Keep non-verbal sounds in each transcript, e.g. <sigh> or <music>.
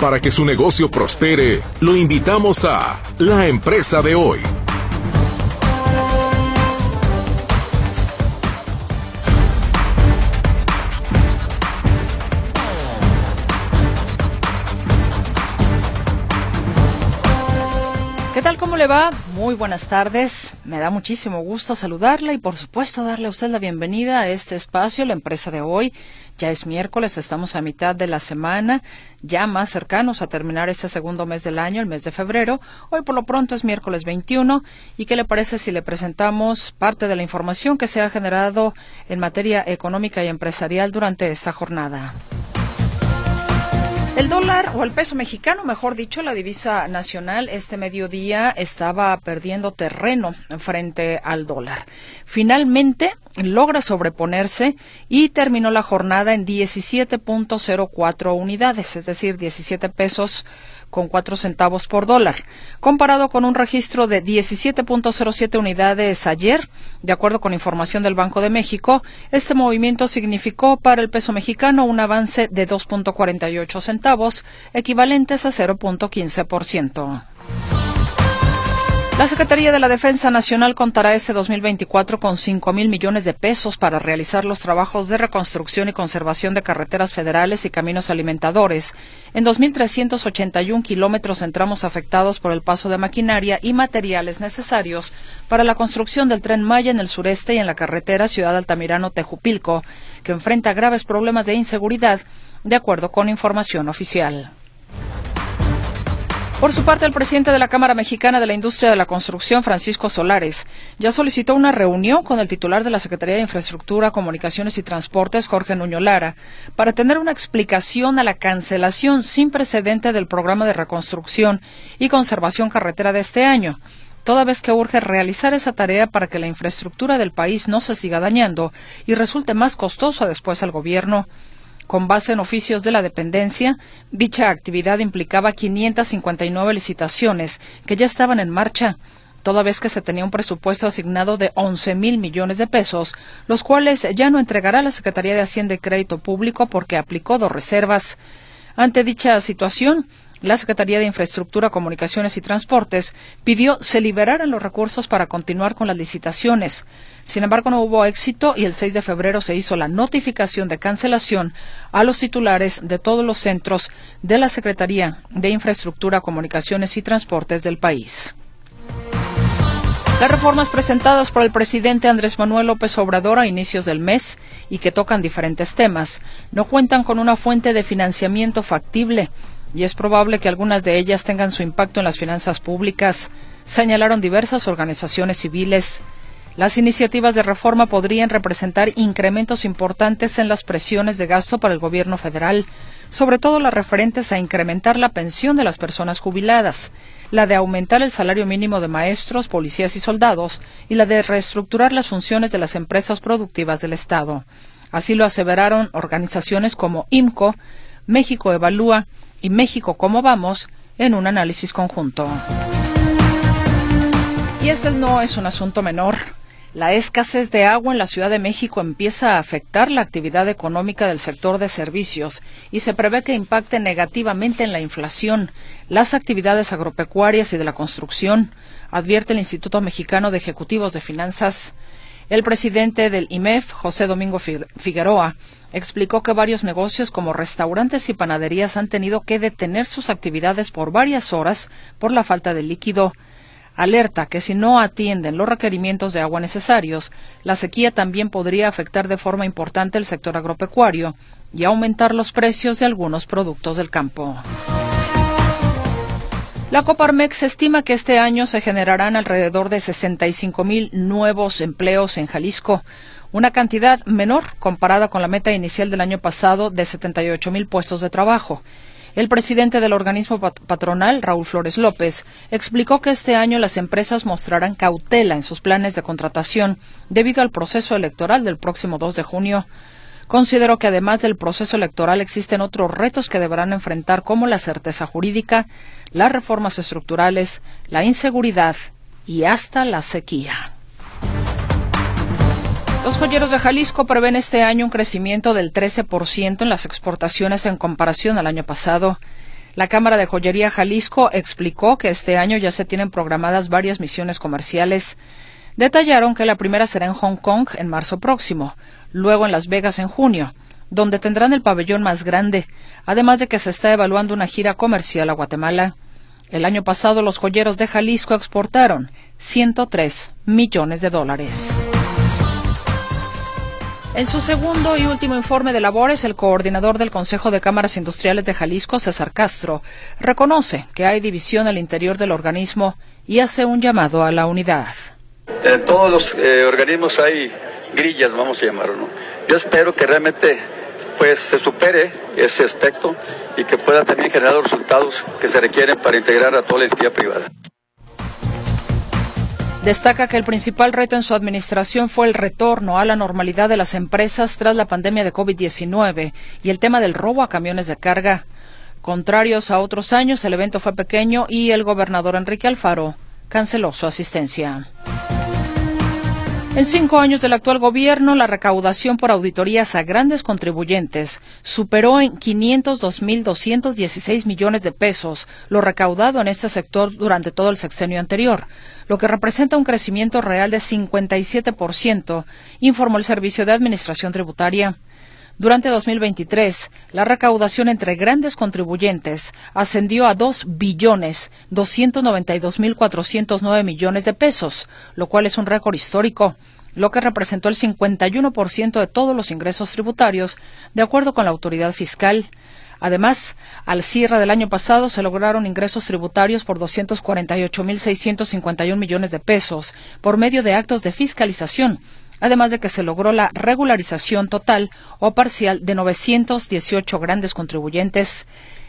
Para que su negocio prospere, lo invitamos a La Empresa de Hoy. ¿Qué tal? ¿Cómo le va? Muy buenas tardes. Me da muchísimo gusto saludarla y por supuesto darle a usted la bienvenida a este espacio, la empresa de hoy. Ya es miércoles, estamos a mitad de la semana, ya más cercanos a terminar este segundo mes del año, el mes de febrero. Hoy por lo pronto es miércoles 21. ¿Y qué le parece si le presentamos parte de la información que se ha generado en materia económica y empresarial durante esta jornada? El dólar o el peso mexicano, mejor dicho, la divisa nacional, este mediodía estaba perdiendo terreno frente al dólar. Finalmente logra sobreponerse y terminó la jornada en 17.04 unidades, es decir, 17 pesos con cuatro centavos por dólar, comparado con un registro de 17.07 unidades ayer. De acuerdo con información del Banco de México, este movimiento significó para el peso mexicano un avance de 2.48 centavos, equivalentes a 0.15%. La Secretaría de la Defensa Nacional contará este 2024 con 5 mil millones de pesos para realizar los trabajos de reconstrucción y conservación de carreteras federales y caminos alimentadores en 2.381 kilómetros en tramos afectados por el paso de maquinaria y materiales necesarios para la construcción del tren Maya en el sureste y en la carretera Ciudad Altamirano-Tejupilco, que enfrenta graves problemas de inseguridad, de acuerdo con información oficial. Por su parte, el presidente de la Cámara Mexicana de la Industria de la Construcción, Francisco Solares, ya solicitó una reunión con el titular de la Secretaría de Infraestructura, Comunicaciones y Transportes, Jorge Nuño Lara, para tener una explicación a la cancelación sin precedente del programa de reconstrucción y conservación carretera de este año toda vez que urge realizar esa tarea para que la infraestructura del país no se siga dañando y resulte más costosa después al gobierno. Con base en oficios de la dependencia, dicha actividad implicaba 559 licitaciones que ya estaban en marcha, toda vez que se tenía un presupuesto asignado de 11 mil millones de pesos, los cuales ya no entregará la Secretaría de Hacienda y Crédito Público porque aplicó dos reservas. Ante dicha situación, la Secretaría de Infraestructura, Comunicaciones y Transportes pidió se liberaran los recursos para continuar con las licitaciones. Sin embargo, no hubo éxito y el 6 de febrero se hizo la notificación de cancelación a los titulares de todos los centros de la Secretaría de Infraestructura, Comunicaciones y Transportes del país. Las reformas presentadas por el presidente Andrés Manuel López Obrador a inicios del mes y que tocan diferentes temas no cuentan con una fuente de financiamiento factible y es probable que algunas de ellas tengan su impacto en las finanzas públicas, señalaron diversas organizaciones civiles. Las iniciativas de reforma podrían representar incrementos importantes en las presiones de gasto para el gobierno federal, sobre todo las referentes a incrementar la pensión de las personas jubiladas, la de aumentar el salario mínimo de maestros, policías y soldados, y la de reestructurar las funciones de las empresas productivas del Estado. Así lo aseveraron organizaciones como IMCO, México Evalúa, y México cómo vamos en un análisis conjunto. Y este no es un asunto menor. La escasez de agua en la Ciudad de México empieza a afectar la actividad económica del sector de servicios y se prevé que impacte negativamente en la inflación, las actividades agropecuarias y de la construcción, advierte el Instituto Mexicano de Ejecutivos de Finanzas. El presidente del IMEF, José Domingo Figueroa, explicó que varios negocios como restaurantes y panaderías han tenido que detener sus actividades por varias horas por la falta de líquido. Alerta que si no atienden los requerimientos de agua necesarios, la sequía también podría afectar de forma importante el sector agropecuario y aumentar los precios de algunos productos del campo. La Coparmex estima que este año se generarán alrededor de 65 mil nuevos empleos en Jalisco, una cantidad menor comparada con la meta inicial del año pasado de 78 mil puestos de trabajo. El presidente del organismo patronal, Raúl Flores López, explicó que este año las empresas mostrarán cautela en sus planes de contratación debido al proceso electoral del próximo 2 de junio. Considero que además del proceso electoral existen otros retos que deberán enfrentar como la certeza jurídica, las reformas estructurales, la inseguridad y hasta la sequía. Los joyeros de Jalisco prevén este año un crecimiento del 13% en las exportaciones en comparación al año pasado. La Cámara de Joyería Jalisco explicó que este año ya se tienen programadas varias misiones comerciales. Detallaron que la primera será en Hong Kong en marzo próximo, luego en Las Vegas en junio, donde tendrán el pabellón más grande, además de que se está evaluando una gira comercial a Guatemala. El año pasado los joyeros de Jalisco exportaron 103 millones de dólares. En su segundo y último informe de labores, el coordinador del Consejo de Cámaras Industriales de Jalisco, César Castro, reconoce que hay división al interior del organismo y hace un llamado a la unidad. En todos los eh, organismos hay grillas, vamos a llamarlo. Yo espero que realmente pues, se supere ese aspecto y que pueda también generar los resultados que se requieren para integrar a toda la entidad privada. Destaca que el principal reto en su administración fue el retorno a la normalidad de las empresas tras la pandemia de COVID-19 y el tema del robo a camiones de carga. Contrarios a otros años, el evento fue pequeño y el gobernador Enrique Alfaro canceló su asistencia. En cinco años del actual gobierno, la recaudación por auditorías a grandes contribuyentes superó en 502.216 millones de pesos lo recaudado en este sector durante todo el sexenio anterior, lo que representa un crecimiento real de 57%, informó el Servicio de Administración Tributaria. Durante 2023, la recaudación entre grandes contribuyentes ascendió a 2 billones 292 mil 409 millones de pesos, lo cual es un récord histórico, lo que representó el 51% de todos los ingresos tributarios, de acuerdo con la autoridad fiscal. Además, al cierre del año pasado se lograron ingresos tributarios por 248.651 millones de pesos por medio de actos de fiscalización, además de que se logró la regularización total o parcial de 918 grandes contribuyentes.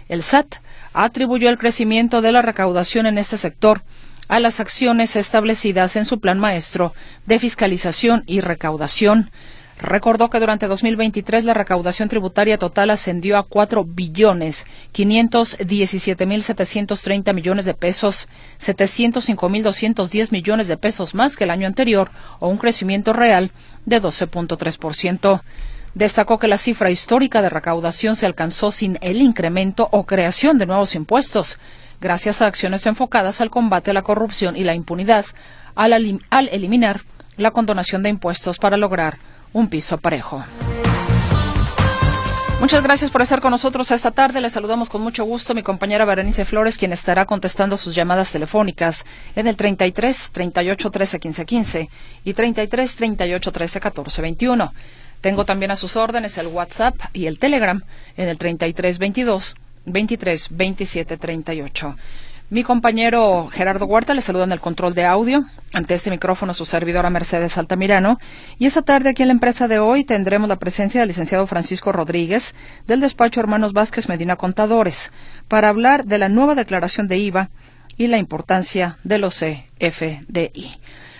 El SAT atribuyó el crecimiento de la recaudación en este sector a las acciones establecidas en su plan maestro de fiscalización y recaudación. Recordó que durante 2023 la recaudación tributaria total ascendió a 4 billones 517 mil 730 millones de pesos, 705 mil 210 millones de pesos más que el año anterior, o un crecimiento real de 12.3%. Destacó que la cifra histórica de recaudación se alcanzó sin el incremento o creación de nuevos impuestos, gracias a acciones enfocadas al combate a la corrupción y la impunidad, al, al eliminar la condonación de impuestos para lograr un piso parejo. Muchas gracias por estar con nosotros esta tarde. Le saludamos con mucho gusto mi compañera Berenice Flores, quien estará contestando sus llamadas telefónicas en el 33 38 13 15 15 y 33 38 13 14 21. Tengo también a sus órdenes el WhatsApp y el Telegram en el 33 22 23 27 38. Mi compañero Gerardo Huerta le saluda en el control de audio. Ante este micrófono su servidora Mercedes Altamirano. Y esta tarde aquí en la empresa de hoy tendremos la presencia del licenciado Francisco Rodríguez del despacho Hermanos Vázquez Medina Contadores para hablar de la nueva declaración de IVA y la importancia de los CFDI.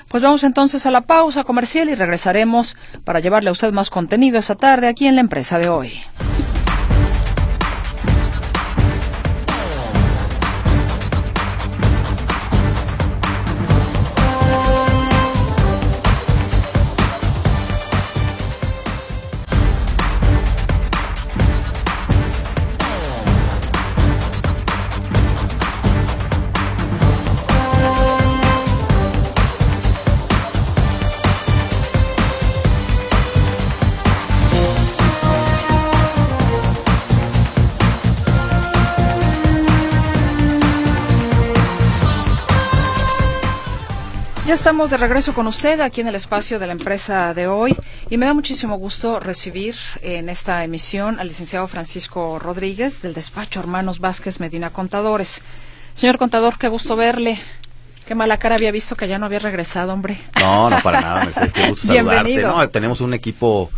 Pues vamos entonces a la pausa comercial y regresaremos para llevarle a usted más contenido esta tarde aquí en la empresa de hoy. Ya estamos de regreso con usted aquí en el espacio de la empresa de hoy y me da muchísimo gusto recibir en esta emisión al licenciado Francisco Rodríguez del despacho Hermanos Vázquez Medina Contadores. Señor contador, qué gusto verle. Qué mala cara había visto que ya no había regresado, hombre. No, no, para nada, Mercedes, qué gusto <laughs> saludarte. No, tenemos un equipo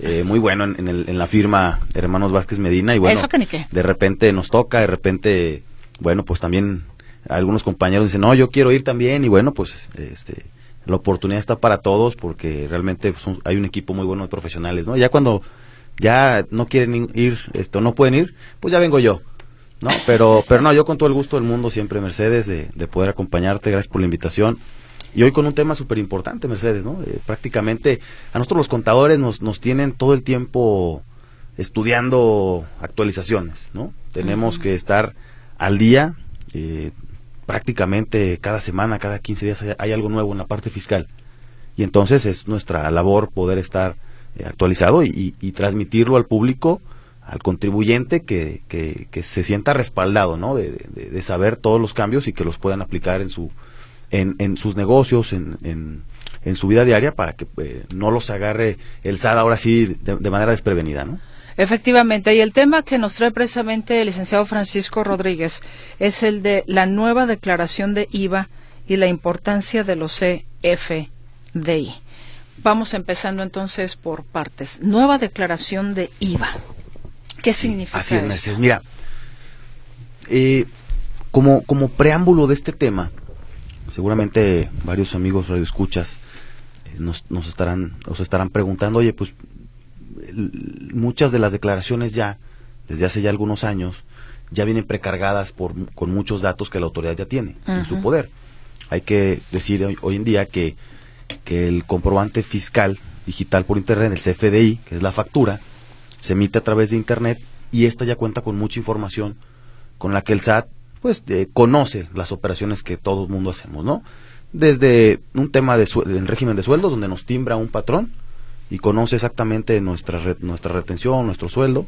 eh, muy bueno en, el, en, la firma Hermanos Vázquez Medina y bueno, ¿Eso que ni qué? de repente nos toca, de repente, bueno, pues también algunos compañeros dicen, no, yo quiero ir también y bueno, pues este, la oportunidad está para todos porque realmente pues, hay un equipo muy bueno de profesionales, ¿no? Ya cuando ya no quieren ir, esto, no pueden ir, pues ya vengo yo, ¿no? Pero, pero no, yo con todo el gusto del mundo siempre, Mercedes, de, de poder acompañarte, gracias por la invitación. Y hoy con un tema súper importante, Mercedes, ¿no? Eh, prácticamente a nosotros los contadores nos, nos tienen todo el tiempo estudiando actualizaciones, ¿no? Tenemos que estar al día, eh, prácticamente cada semana, cada 15 días hay, algo nuevo en la parte fiscal. Y entonces es nuestra labor poder estar eh, actualizado y, transmitirlo al público, al contribuyente, que, que, se sienta respaldado, ¿no? De, de, saber todos los cambios y que los puedan aplicar en, su, en, en sus negocios, en, en, su vida diaria, para que eh, no los agarre el SAD ahora sí de, manera desprevenida, ¿no? Efectivamente, y el tema que nos trae precisamente el licenciado Francisco Rodríguez es el de la nueva declaración de IVA y la importancia de los CFDI. Vamos empezando entonces por partes. Nueva declaración de IVA. ¿Qué significa así es, Mira, eh, como, como preámbulo de este tema, seguramente varios amigos radioescuchas eh, nos, nos estarán, os estarán preguntando, oye, pues muchas de las declaraciones ya, desde hace ya algunos años, ya vienen precargadas por, con muchos datos que la autoridad ya tiene en su poder. Hay que decir hoy, en día que, que, el comprobante fiscal digital por Internet, el CFDI, que es la factura, se emite a través de Internet y esta ya cuenta con mucha información con la que el SAT pues eh, conoce las operaciones que todo el mundo hacemos, ¿no? Desde un tema de régimen de sueldos, donde nos timbra un patrón, y conoce exactamente nuestra, nuestra retención, nuestro sueldo,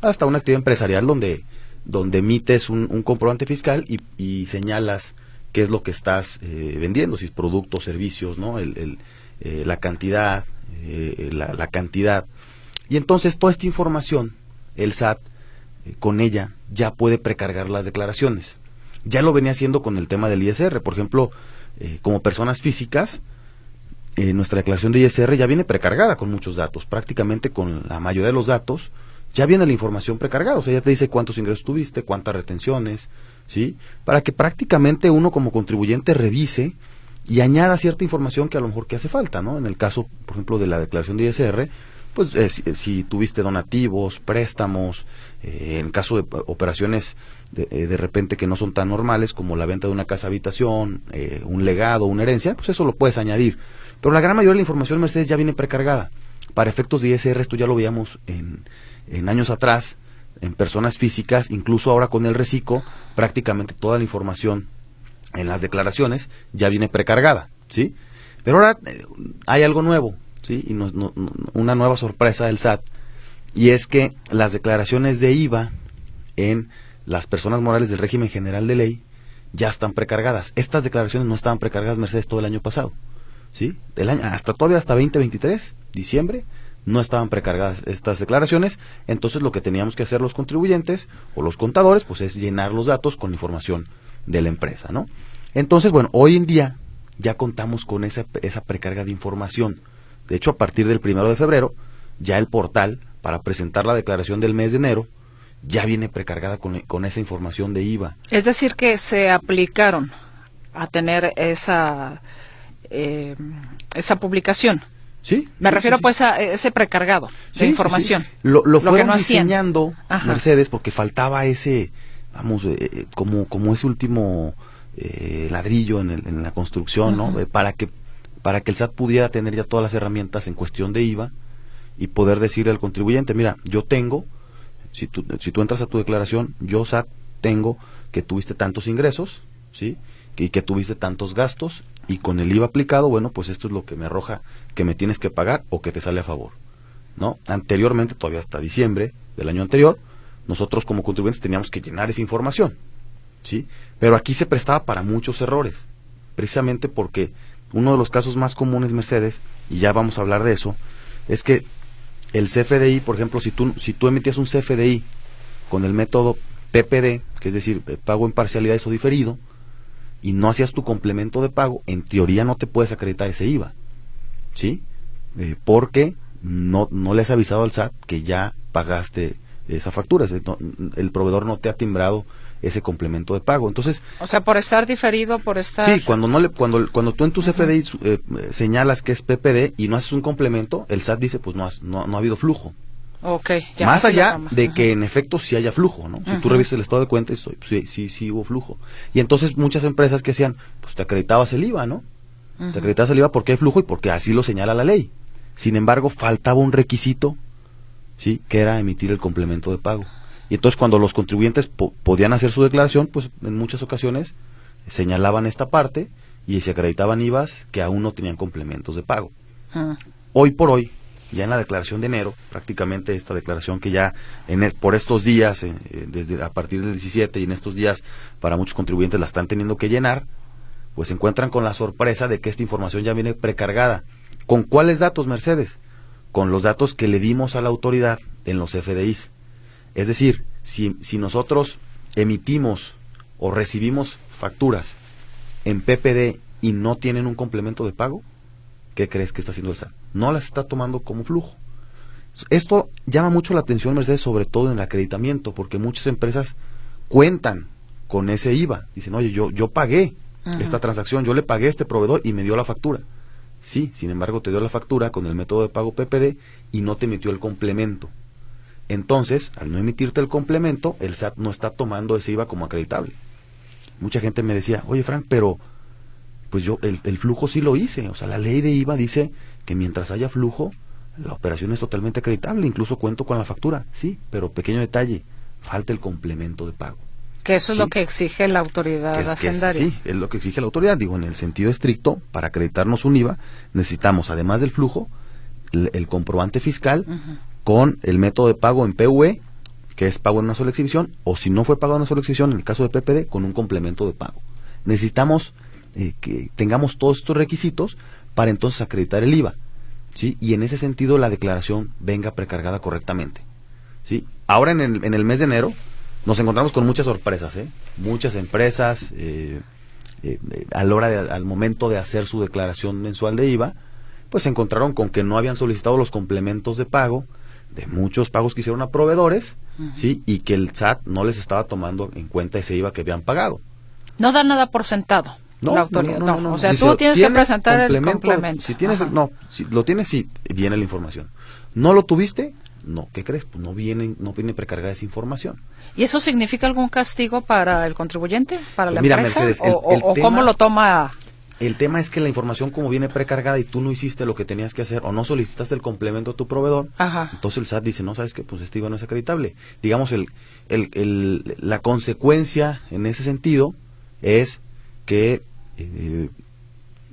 hasta una actividad empresarial donde, donde emites un, comprobante fiscal y, señalas qué es lo que estás eh, vendiendo, si es productos, servicios, ¿no? El, eh, la cantidad, eh, la, la, cantidad. Y entonces toda esta información, el SAT, con ella, ya puede precargar las declaraciones. Ya lo venía haciendo con el tema del ISR. Por ejemplo, como personas físicas, eh, nuestra declaración de ISR ya viene precargada con muchos datos, prácticamente con la mayoría de los datos ya viene la información precargada, o sea, ya te dice cuántos ingresos tuviste, cuántas retenciones, ¿sí? Para que prácticamente uno como contribuyente revise y añada cierta información que a lo mejor que hace falta, ¿no? En el caso, por ejemplo, de la declaración de ISR, pues eh, si, tuviste donativos, préstamos, eh, en caso de operaciones de, de, repente que no son tan normales como la venta de una casa habitación, un legado, una herencia, pues eso lo puedes añadir. Pero la gran mayoría de la información Mercedes ya viene precargada. Para efectos de ISR, esto ya lo veíamos en, años atrás, en personas físicas, incluso ahora con el reciclo, prácticamente toda la información en las declaraciones ya viene precargada, ¿sí? Pero ahora eh, hay algo nuevo, ¿sí? Y una nueva sorpresa del SAT, y es que las declaraciones de IVA en las personas morales del régimen general de ley ya están precargadas. Estas declaraciones no estaban precargadas, Mercedes, todo el año pasado. ¿Sí? Del año, hasta todavía hasta 2023, diciembre, no estaban precargadas estas declaraciones, entonces lo que teníamos que hacer los contribuyentes o los contadores, pues es llenar los datos con información de la empresa, ¿no? Entonces, bueno, hoy en día ya contamos con esa, esa precarga de información. De hecho, a partir del primero de febrero, ya el portal para presentar la declaración del mes de enero ya viene precargada con, con esa información de IVA. Es decir, que se aplicaron a tener esa eh, esa publicación. Sí. Me refiero pues a ese precargado de información. Lo, lo, fueron diseñando Mercedes porque faltaba ese, vamos, eh, eh, como, como ese último eh, ladrillo en, el, en, la construcción, ¿no? para que para que el SAT pudiera tener ya todas las herramientas en cuestión de IVA y poder decirle al contribuyente, mira, yo tengo, si tú, si tú entras a tu declaración, yo SAT tengo que tuviste tantos ingresos, ¿sí? Y que tuviste tantos gastos y con el IVA aplicado, bueno, pues esto es lo que me arroja que me tienes que pagar o que te sale a favor. ¿No? Anteriormente, todavía hasta diciembre del año anterior, nosotros como contribuyentes teníamos que llenar esa información. ¿Sí? Pero aquí se prestaba para muchos errores, precisamente porque uno de los casos más comunes, Mercedes, y ya vamos a hablar de eso, es que el CFDI, por ejemplo, si tú, si tú emitías un CFDI con el método PPD, que es decir, eh, pago en parcialidades o diferido, y no hacías tu complemento de pago, en teoría no te puedes acreditar ese IVA. ¿Sí? Eh, porque no, no le has avisado al SAT que ya pagaste esa factura. el proveedor no te ha timbrado ese complemento de pago. Entonces, o sea, por estar diferido, por estar Sí, cuando no le cuando cuando tú en tu CFDI eh, señalas que es PPD y no haces un complemento, el SAT dice, pues no no, no ha habido flujo. Okay, Más allá de que en efecto sí haya flujo, ¿no? Si tú revisas el estado de cuenta, sí, sí, sí hubo flujo. Y entonces muchas empresas que hacían, pues te acreditabas el IVA, ¿no? Te acreditabas el IVA porque hay flujo y porque así lo señala la ley. Sin embargo, faltaba un requisito, ¿sí? Que era emitir el complemento de pago. Y entonces cuando los contribuyentes podían hacer su declaración, pues en muchas ocasiones señalaban esta parte y se acreditaban IVAs que aún no tenían complementos de pago. Hoy por hoy, ya en la declaración de enero, prácticamente esta declaración que ya en, e, por estos días, eh, eh, desde a partir del 17 y en estos días para muchos contribuyentes la están teniendo que llenar, pues se encuentran con la sorpresa de que esta información ya viene precargada. ¿Con cuáles datos, Mercedes? Con los datos que le dimos a la autoridad en los FDIs. Es decir, si, si nosotros emitimos o recibimos facturas en PPD y no tienen un complemento de pago, ¿qué crees que está haciendo el SAT? No las está tomando como flujo. Esto llama mucho la atención, Mercedes, sobre todo en el acreditamiento, porque muchas empresas cuentan con ese IVA. Dicen, oye, yo, yo pagué esta transacción, yo le pagué a este proveedor y me dio la factura. Sí, sin embargo, te dio la factura con el método de pago PPD y no te emitió el complemento. Entonces, al no emitirte el complemento, el SAT no está tomando ese IVA como acreditable. Mucha gente me decía, oye Frank, pero pues yo el, el, flujo sí lo hice. O sea, la ley de IVA dice que mientras haya flujo, la operación es totalmente acreditable. Incluso cuento con la factura. Sí, pero pequeño detalle, falta el complemento de pago. Que eso es lo que exige la autoridad hacendaria. sí, es lo que exige la autoridad. Digo, en el sentido estricto, para acreditarnos un IVA, necesitamos, además del flujo, el, comprobante fiscal con el método de pago en PUE, que es pago en una sola exhibición, o si no fue pago en una sola exhibición, en el caso de PPD, con un complemento de pago. Necesitamos eh, que tengamos todos estos requisitos para entonces acreditar el IVA. ¿sí? Y en ese sentido la declaración venga precargada correctamente. ¿sí? Ahora en el, en el mes de enero nos encontramos con muchas sorpresas, ¿eh? muchas empresas eh, al, hora al momento de hacer su declaración mensual de IVA, pues se encontraron con que no habían solicitado los complementos de pago, de muchos pagos que hicieron a proveedores, ¿sí? Y que el SAT no les estaba tomando en cuenta ese IVA que habían pagado. No da nada por sentado. No, la autoridad. No, no, o sea, tú tienes, que presentar el complemento. Si tienes, no, si lo tienes, sí, viene la información. ¿No lo tuviste? No, ¿qué crees? Pues no viene, no viene precargada esa información. ¿Y eso significa algún castigo para el contribuyente, para la Mira, empresa? Mercedes, o, cómo lo toma el tema es que la información como viene precargada y tú no hiciste lo que tenías que hacer o no solicitaste el complemento a tu proveedor, entonces el SAT dice, no, sabes que pues este IVA no es acreditable. Digamos, el, el, la consecuencia en ese sentido es que eh,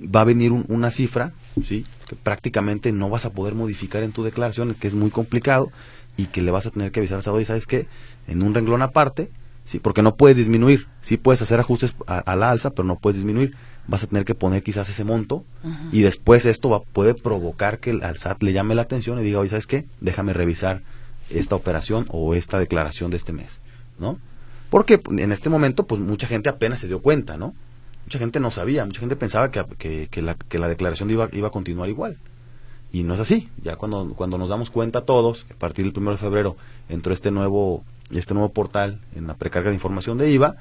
va a venir una cifra, ¿sí? que prácticamente no vas a poder modificar en tu declaración, que es muy complicado y que le vas a tener que avisar al SAT, y sabes que en un renglón aparte, sí, porque no puedes disminuir, sí puedes hacer ajustes a la alza, pero no puedes disminuir vas a tener que poner quizás ese monto y después esto va, puede provocar que al SAT le llame la atención y diga, oye, ¿sabes qué? Déjame revisar esta operación o esta declaración de este mes, ¿no? Porque en este momento, pues mucha gente apenas se dio cuenta, ¿no? Mucha gente no sabía, mucha gente pensaba que, que, la, declaración iba, iba a continuar igual. Y no es así. Ya cuando, cuando nos damos cuenta todos, a partir del 1 de febrero entró este nuevo, este nuevo portal en la precarga de información de IVA,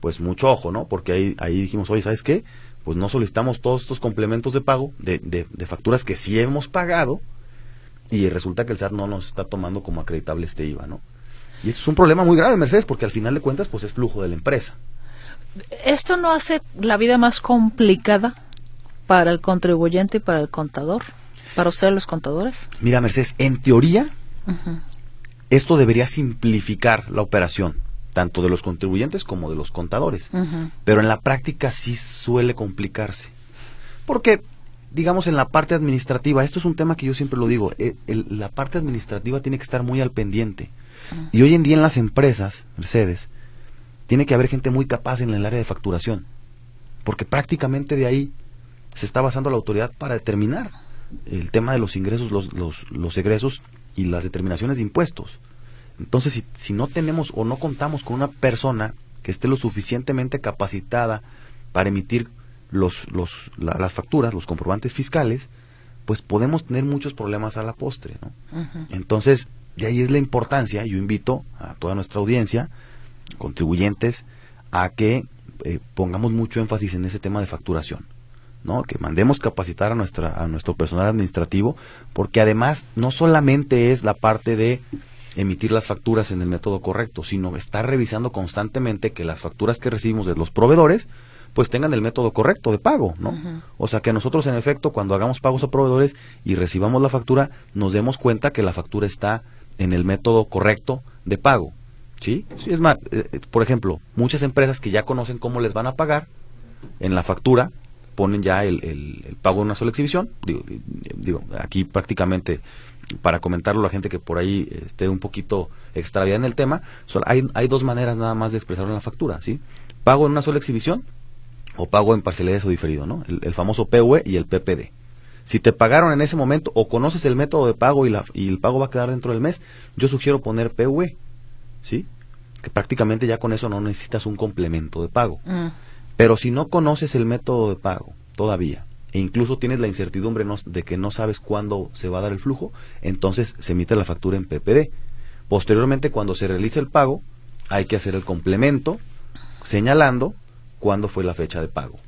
pues mucho ojo, ¿no? Porque ahí, ahí dijimos, oye, ¿sabes qué? Pues no solicitamos todos estos complementos de pago de, de, facturas que sí hemos pagado y resulta que el SAT no nos está tomando como acreditable este IVA, ¿no? Y esto es un problema muy grave, Mercedes, porque al final de cuentas, pues es flujo de la empresa. ¿Esto no hace la vida más complicada para el contribuyente y para el contador? ¿Para ustedes los contadores? Mira, Mercedes, en teoría, esto debería simplificar la operación tanto de los contribuyentes como de los contadores. Pero en la práctica sí suele complicarse. Porque, digamos, en la parte administrativa, esto es un tema que yo siempre lo digo, eh, la parte administrativa tiene que estar muy al pendiente. Y hoy en día en las empresas, Mercedes, tiene que haber gente muy capaz en el área de facturación. Porque prácticamente de ahí se está basando la autoridad para determinar el tema de los ingresos, los, los, los egresos y las determinaciones de impuestos. Entonces, si, si no tenemos o no contamos con una persona que esté lo suficientemente capacitada para emitir los, los, las facturas, los comprobantes fiscales, pues podemos tener muchos problemas a la postre. ¿no? Entonces, de ahí es la importancia, yo invito a toda nuestra audiencia, contribuyentes, a que eh, pongamos mucho énfasis en ese tema de facturación. ¿no? que mandemos capacitar a nuestra a nuestro personal administrativo porque además no solamente es la parte de emitir las facturas en el método correcto, sino estar revisando constantemente que las facturas que recibimos de los proveedores pues tengan el método correcto de pago, ¿no? O sea, que nosotros en efecto cuando hagamos pagos a proveedores y recibamos la factura, nos demos cuenta que la factura está en el método correcto de pago, ¿Sí? sí es más, eh, eh, por ejemplo, muchas empresas que ya conocen cómo les van a pagar, en la factura ponen ya el, el, pago en una sola exhibición. Digo, digo, aquí prácticamente, para comentarlo a la gente que por ahí esté un poquito extraviada en el tema, hay, hay dos maneras nada más de expresarlo en la factura, ¿sí? Pago en una sola exhibición o pago en parcialidades o diferido, ¿no? El, famoso PUE y el PPD. Si te pagaron en ese momento o conoces el método de pago y, la, y el pago va a quedar dentro del mes, yo sugiero poner PUE, ¿sí? Que prácticamente ya con eso no necesitas un complemento de pago. Mm. Pero si no conoces el método de pago todavía, e incluso tienes la incertidumbre de que no sabes cuándo se va a dar el flujo, entonces se emite la factura en PPD. Posteriormente, cuando se realice el pago, hay que hacer el complemento señalando cuándo fue la fecha de pago.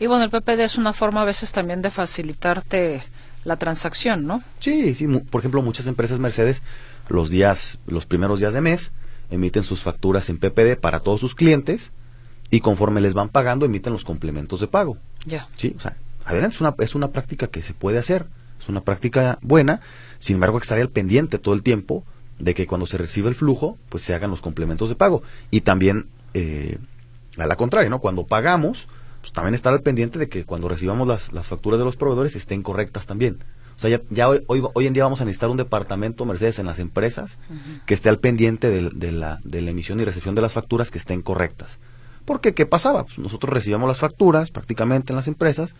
Y bueno, el PPD es una forma a veces también de facilitarte la transacción, ¿no? Sí, sí. Por ejemplo, muchas empresas Mercedes los días, los primeros días de mes, emiten sus facturas en PPD para todos sus clientes y conforme les van pagando emiten los complementos de pago. Ya. Sí, o sea, adelante es una, es una práctica que se puede hacer, es una práctica buena, sin embargo estaría al pendiente todo el tiempo de que cuando se recibe el flujo, pues se hagan los complementos de pago. Y también eh, a la contraria, ¿no? Cuando pagamos, pues también estar al pendiente de que cuando recibamos las, las facturas de los proveedores estén correctas también. O sea, ya, ya hoy, hoy, en día vamos a necesitar un departamento Mercedes en las empresas que esté al pendiente de, de, la, de la emisión y recepción de las facturas que estén correctas. Porque, ¿qué pasaba? Pues nosotros recibíamos las facturas prácticamente en las empresas,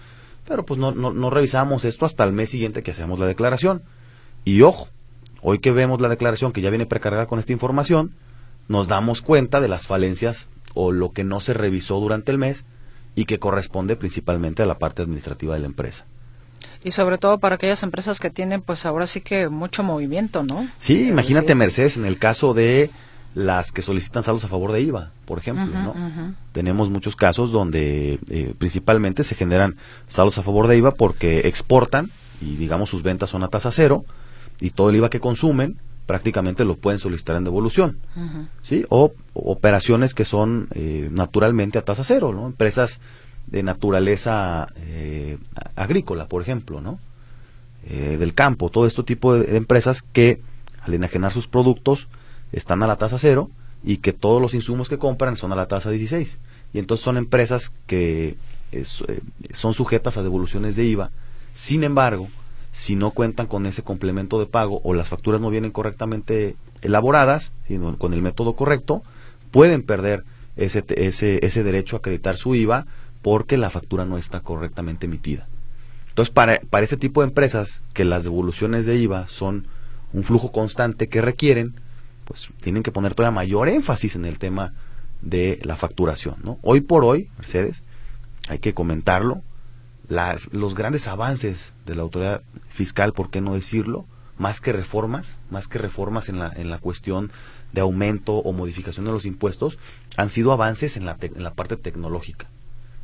pero pues no, no, no revisábamos esto hasta el mes siguiente que hacemos la declaración. Y ojo, hoy que vemos la declaración que ya viene precargada con esta información, nos damos cuenta de las falencias o lo que no se revisó durante el mes y que corresponde principalmente a la parte administrativa de la empresa. Y sobre todo para aquellas empresas que tienen, pues ahora sí que mucho movimiento, ¿no? Sí, imagínate Mercedes en el caso de las que solicitan saldos a favor de IVA, por ejemplo, ¿no? Tenemos muchos casos donde eh, principalmente se generan saldos a favor de IVA porque exportan y digamos sus ventas son a tasa cero y todo el IVA que consumen prácticamente lo pueden solicitar en devolución, ¿sí? O operaciones que son eh, naturalmente a tasa cero, ¿no? Empresas de naturaleza eh, agrícola, por ejemplo, ¿no? Eh, del campo, todo este tipo de, empresas que al enajenar sus productos están a la tasa cero y que todos los insumos que compran son a la tasa 16. Y entonces son empresas que son sujetas a devoluciones de IVA. Sin embargo, si no cuentan con ese complemento de pago o las facturas no vienen correctamente elaboradas, sino con el método correcto, pueden perder ese, ese, ese derecho a acreditar su IVA porque la factura no está correctamente emitida. Entonces, para, para este tipo de empresas que las devoluciones de IVA son un flujo constante que requieren, pues tienen que poner todavía mayor énfasis en el tema de la facturación. ¿no? Hoy por hoy, Mercedes, hay que comentarlo, las, los grandes avances de la autoridad fiscal, ¿por qué no decirlo? Más que reformas, más que reformas en la, en la cuestión de aumento o modificación de los impuestos, han sido avances en la, en la parte tecnológica.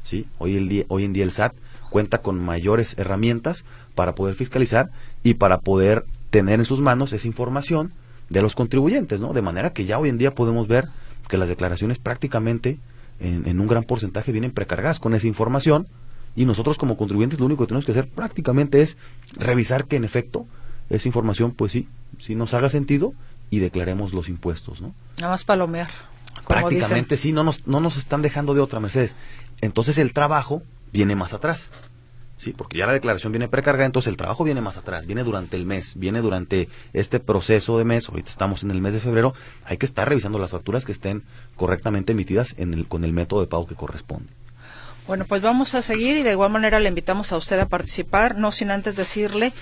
¿Sí? Hoy, el día, hoy en día el SAT cuenta con mayores herramientas para poder fiscalizar y para poder tener en sus manos esa información de los contribuyentes, ¿no? De manera que ya hoy en día podemos ver que las declaraciones prácticamente en, en un gran porcentaje vienen precargadas con esa información y nosotros como contribuyentes lo único que tenemos que hacer prácticamente es revisar que en efecto esa información pues sí, sí nos haga sentido y declaremos los impuestos, ¿no? Nada más palomear. Prácticamente sí, no nos, no nos están dejando de otra, Mercedes. Entonces el trabajo viene más atrás. Sí, porque ya la declaración viene precargada, entonces el trabajo viene más atrás, viene durante el mes, viene durante este proceso de mes, ahorita estamos en el mes de febrero, hay que estar revisando las facturas que estén correctamente emitidas en el, con el método de pago que corresponde. Bueno, pues vamos a seguir y de igual manera le invitamos a usted a participar, no sin antes decirle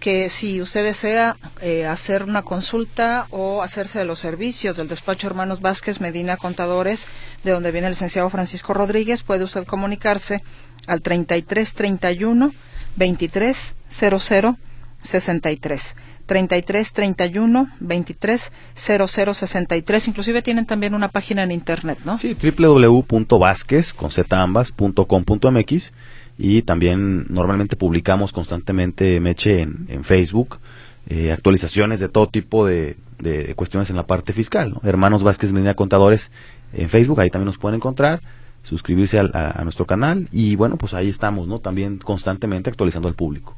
que si usted desea eh, hacer una consulta o hacerse de los servicios del despacho Hermanos Vázquez Medina Contadores, de donde viene el licenciado Francisco Rodríguez, puede usted comunicarse al 3331 2300 63. 33 31 23 00 63. Inclusive tienen también una página en internet, ¿no? Sí, www.vasquez.com.mx y también normalmente publicamos constantemente, Meche, en, en Facebook, eh, actualizaciones de todo tipo de, de, cuestiones en la parte fiscal. Hermanos Vázquez Medina Contadores en Facebook, ahí también nos pueden encontrar suscribirse a, a, nuestro canal y bueno, pues ahí estamos, ¿no? También constantemente actualizando al público.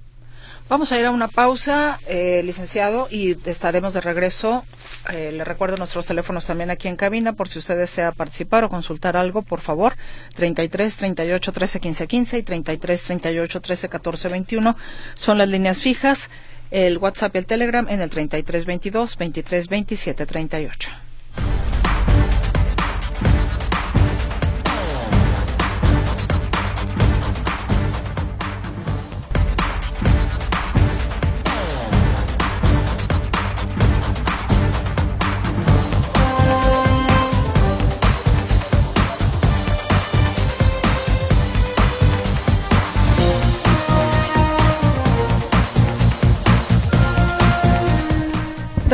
Vamos a ir a una pausa, eh, licenciado, y estaremos de regreso. Eh, le recuerdo nuestros teléfonos también aquí en cabina, por si usted desea participar o consultar algo, por favor. 33 38 13 15 15 y 33 38 13 14 21 son las líneas fijas. El WhatsApp y el Telegram en el 33 22 23 27 38.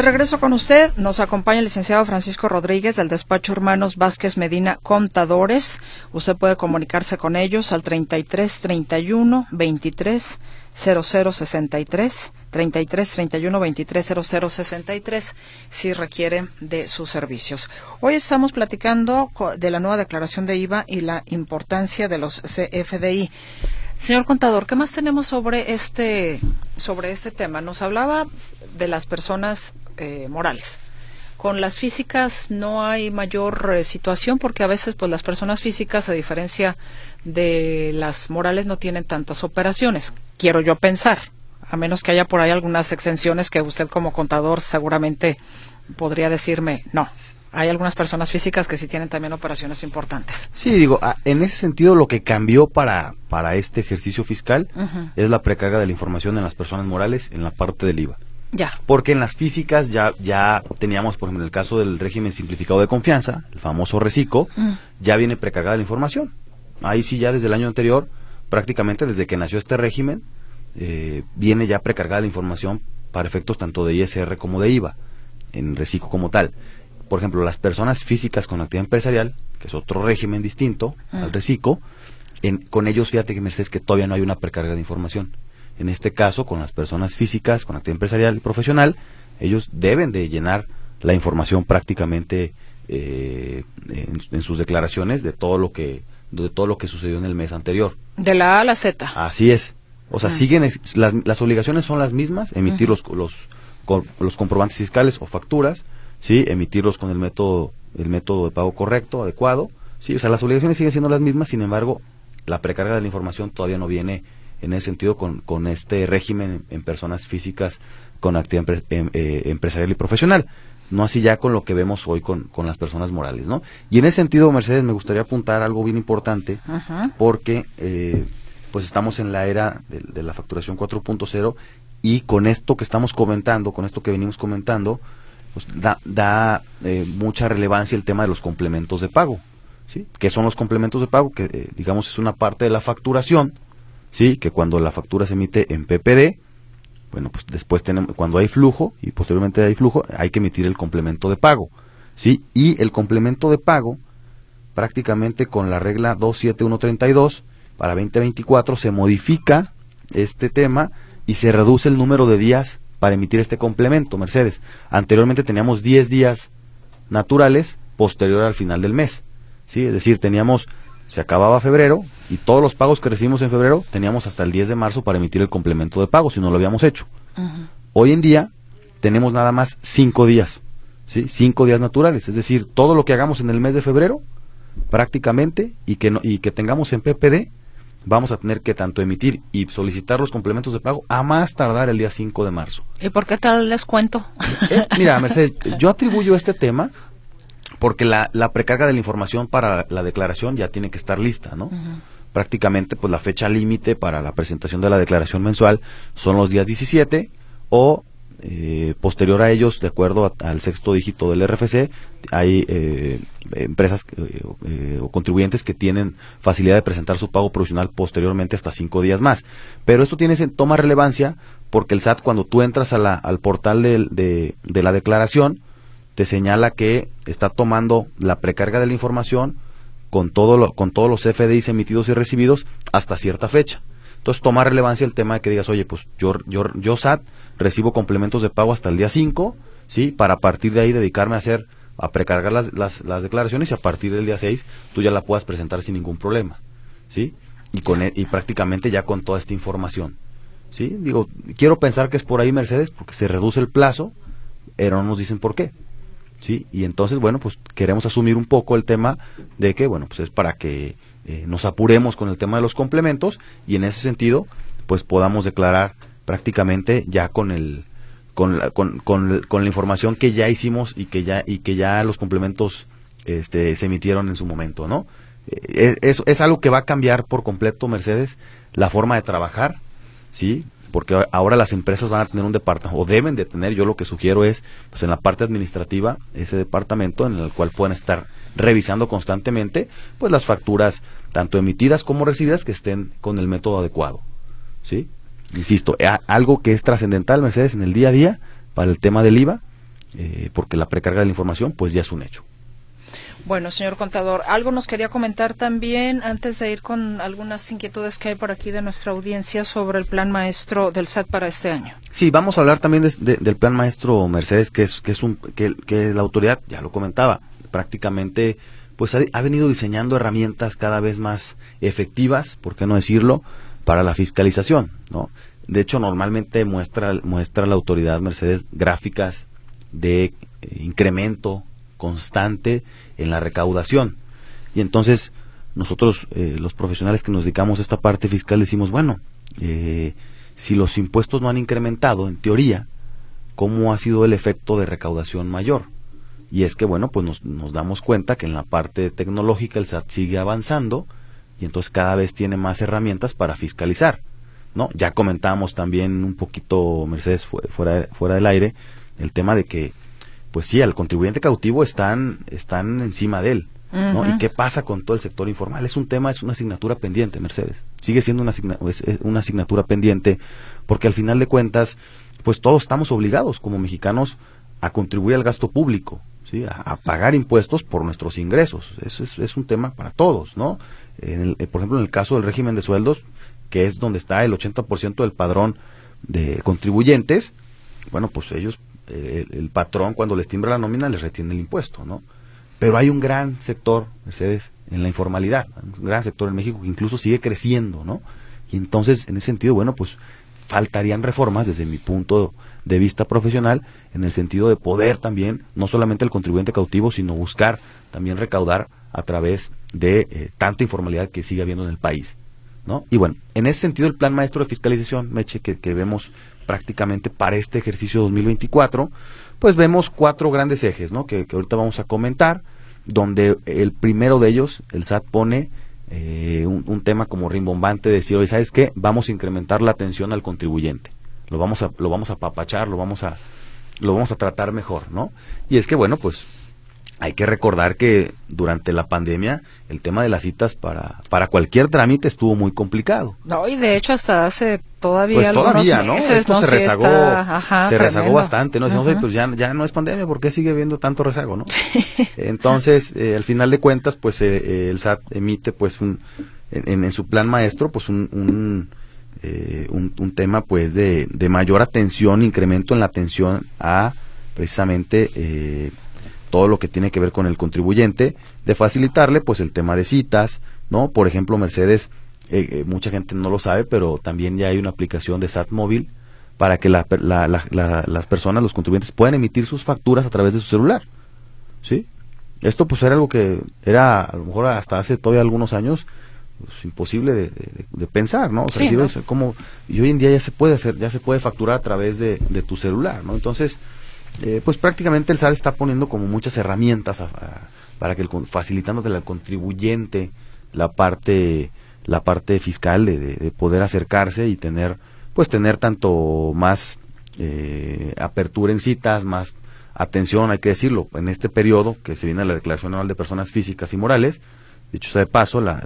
Regreso con usted, nos acompaña el licenciado Francisco Rodríguez del despacho Hermanos Vázquez Medina Contadores. Usted puede comunicarse con ellos al 33 31 23 00 63 33 31 23 00 63 si requiere de sus servicios. Hoy estamos platicando de la nueva declaración de IVA y la importancia de los CFDI. Señor contador, ¿qué más tenemos sobre este sobre este tema? Nos hablaba de las personas eh, morales. Con las físicas no hay mayor eh, situación porque a veces pues las personas físicas, a diferencia de las morales, no tienen tantas operaciones. Quiero yo pensar, a menos que haya por ahí algunas exenciones que usted como contador seguramente podría decirme no. Hay algunas personas físicas que sí tienen también operaciones importantes. Sí, digo, en ese sentido lo que cambió para, para este ejercicio fiscal es la precarga de la información en las personas morales en la parte del IVA. Ya. Porque en las físicas ya, ya teníamos, por ejemplo, en el caso del régimen simplificado de confianza, el famoso RECICO, mm. ya viene precargada la información. Ahí sí, ya desde el año anterior, prácticamente desde que nació este régimen, eh, viene ya precargada la información para efectos tanto de ISR como de IVA, en RECICO como tal. Por ejemplo, las personas físicas con actividad empresarial, que es otro régimen distinto al mm. RECICO, en, con ellos fíjate que Mercedes que todavía no hay una precarga de información en este caso con las personas físicas, con actividad empresarial y profesional, ellos deben de llenar la información prácticamente eh, en, sus declaraciones de todo lo que de todo lo que sucedió en el mes anterior. De la A a la Z. Así es. O sea, ah. siguen las, las, obligaciones son las mismas, emitir los, los, los comprobantes fiscales o facturas, sí, emitirlos con el método el método de pago correcto, adecuado, sí, o sea, las obligaciones siguen siendo las mismas, sin embargo, la precarga de la información todavía no viene en ese sentido con, con este régimen en personas físicas con actividad em, eh, empresarial y profesional. No así ya con lo que vemos hoy con, con, las personas morales, ¿no? Y en ese sentido, Mercedes, me gustaría apuntar algo bien importante, porque eh, pues estamos en la era de, la facturación 4.0 y con esto que estamos comentando, con esto que venimos comentando, pues da, da eh, mucha relevancia el tema de los complementos de pago. ¿sí? ¿Qué son los complementos de pago? Que digamos es una parte de la facturación ¿sí? Que cuando la factura se emite en PPD, bueno, pues después tenemos, cuando hay flujo y posteriormente hay flujo, hay que emitir el complemento de pago, ¿sí? Y el complemento de pago, prácticamente con la regla 27132 para 2024 se modifica este tema y se reduce el número de días para emitir este complemento, Mercedes. Anteriormente teníamos 10 días naturales posterior al final del mes, ¿sí? Es decir, teníamos se acababa febrero y todos los pagos que recibimos en febrero teníamos hasta el 10 de marzo para emitir el complemento de pago si no lo habíamos hecho. Hoy en día tenemos nada más cinco días, ¿sí? cinco días naturales, es decir, todo lo que hagamos en el mes de febrero prácticamente y que, no, y que tengamos en PPD vamos a tener que tanto emitir y solicitar los complementos de pago a más tardar el día 5 de marzo. ¿Y por qué tal les cuento? Eh, mira, Mercedes, <laughs> yo atribuyo este tema porque la, la, precarga de la información para la declaración ya tiene que estar lista, ¿no? Prácticamente, pues la fecha límite para la presentación de la declaración mensual son los días 17 o eh, posterior a ellos, de acuerdo al sexto dígito del RFC, hay eh, empresas eh, o contribuyentes que tienen facilidad de presentar su pago provisional posteriormente hasta cinco días más. Pero esto tiene toma relevancia porque el SAT cuando tú entras a la, al portal de, de la declaración, te señala que está tomando la precarga de la información con, todo lo, con todos los FDIs emitidos y recibidos hasta cierta fecha. Entonces toma relevancia el tema de que digas, oye, pues yo, yo, yo SAT recibo complementos de pago hasta el día 5, ¿sí? Para a partir de ahí dedicarme a hacer, a precargar las, las, las declaraciones y a partir del día 6 tú ya la puedas presentar sin ningún problema, ¿sí? Y, con, e, y prácticamente ya con toda esta información. ¿sí? Digo, quiero pensar que es por ahí Mercedes, porque se reduce el plazo, pero no nos dicen por qué. ¿Sí? Y entonces, bueno, pues queremos asumir un poco el tema de que, bueno, pues es para que eh, nos apuremos con el tema de los complementos y en ese sentido, pues podamos declarar prácticamente ya con el con la, con, con, la información que ya hicimos y que ya y que ya los complementos este, se emitieron en su momento, ¿no? Eh, es, es algo que va a cambiar por completo Mercedes la forma de trabajar, ¿sí? Porque ahora las empresas van a tener un departamento, o deben de tener, yo lo que sugiero es, pues en la parte administrativa, ese departamento en el cual pueden estar revisando constantemente, pues las facturas, tanto emitidas como recibidas, que estén con el método adecuado, ¿sí? Insisto, algo que es trascendental, Mercedes, en el día a día, para el tema del IVA, eh, porque la precarga de la información, pues ya es un hecho. Bueno, señor contador, algo nos quería comentar también antes de ir con algunas inquietudes que hay por aquí de nuestra audiencia sobre el plan maestro del SAT para este año. Sí, vamos a hablar también del plan maestro Mercedes, que es que es un que, la autoridad ya lo comentaba, prácticamente pues ha, venido diseñando herramientas cada vez más efectivas, por qué no decirlo, para la fiscalización, ¿no? De hecho, normalmente muestra muestra la autoridad Mercedes gráficas de eh, incremento constante en la recaudación. Y entonces nosotros, eh, los profesionales que nos dedicamos a esta parte fiscal, decimos, bueno, eh, si los impuestos no han incrementado, en teoría, ¿cómo ha sido el efecto de recaudación mayor? Y es que, bueno, pues nos, nos damos cuenta que en la parte tecnológica el SAT sigue avanzando y entonces cada vez tiene más herramientas para fiscalizar. ¿no? Ya comentábamos también un poquito, Mercedes, fuera, fuera del aire, el tema de que pues sí, al contribuyente cautivo están, están encima de él. ¿no? ¿Y qué pasa con todo el sector informal? Es un tema, es una asignatura pendiente, Mercedes. Sigue siendo una, una asignatura pendiente porque al final de cuentas, pues todos estamos obligados como mexicanos a contribuir al gasto público, ¿sí? a, pagar impuestos por nuestros ingresos. Eso es, es un tema para todos, ¿no? En eh, por ejemplo, en el caso del régimen de sueldos, que es donde está el 80% del padrón de contribuyentes, bueno, pues ellos el, patrón cuando les timbra la nómina les retiene el impuesto, ¿no? Pero hay un gran sector, Mercedes, en la informalidad, un gran sector en México que incluso sigue creciendo, ¿no? Y entonces, en ese sentido, bueno, pues faltarían reformas desde mi punto de vista profesional en el sentido de poder también, no solamente el contribuyente cautivo, sino buscar también recaudar a través de eh, tanta informalidad que sigue habiendo en el país. ¿no? Y bueno, en ese sentido el plan maestro de fiscalización, Meche, que, que vemos prácticamente para este ejercicio 2024, pues vemos cuatro grandes ejes, ¿no? Que, ahorita vamos a comentar, donde el primero de ellos, el SAT pone eh, un, tema como rimbombante de decir, oye, ¿sabes qué? Vamos a incrementar la atención al contribuyente, lo vamos a, lo vamos a papachar, lo vamos a, lo vamos a tratar mejor, ¿no? Y es que, bueno, pues hay que recordar que durante la pandemia el tema de las citas para, para cualquier trámite estuvo muy complicado. No, y de hecho hasta hace todavía Pues todavía, ¿no? Esto se rezagó, se rezagó bastante, ¿no? pues ya, ya no es pandemia, ¿por qué sigue habiendo tanto rezago, no? <laughs> Entonces, eh, al final de cuentas, pues eh, eh, el SAT emite pues un, en, en, su plan maestro, pues un, un, un, tema pues de, de mayor atención, incremento en la atención a precisamente eh, todo lo que tiene que ver con el contribuyente, de facilitarle pues el tema de citas, ¿no? Por ejemplo, Mercedes, eh, eh, mucha gente no lo sabe, pero también ya hay una aplicación de SAT móvil para que las personas, los contribuyentes, puedan emitir sus facturas a través de su celular, ¿sí? Esto pues era algo que era a lo mejor hasta hace todavía algunos años pues, imposible de, pensar, ¿no? O sea, como, y hoy en día ya se puede hacer, ya se puede facturar a través de, de tu celular, ¿no? Entonces, eh, pues prácticamente el SAT está poniendo como muchas herramientas para que el, facilitándole al contribuyente la parte la parte fiscal de, poder acercarse y tener pues tener tanto más eh, apertura en citas más atención hay que decirlo en este periodo que se viene la declaración anual de personas físicas y morales dicho sea de paso la,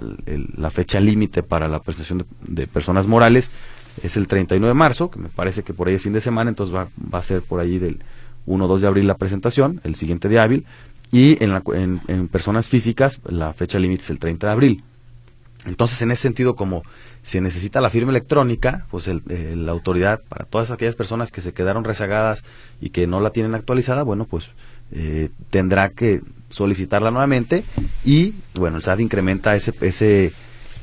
la fecha límite para la prestación de, personas morales es el 39 de marzo que me parece que por ahí es fin de semana entonces va, va a ser por ahí del 1 2 de abril la presentación, el siguiente de hábil, y en, en, personas físicas la fecha límite es el 30 de abril. Entonces, en ese sentido, como se necesita la firma electrónica, pues la autoridad, para todas aquellas personas que se quedaron rezagadas y que no la tienen actualizada, bueno, pues eh, tendrá que solicitarla nuevamente y, bueno, el SAT incrementa ese, ese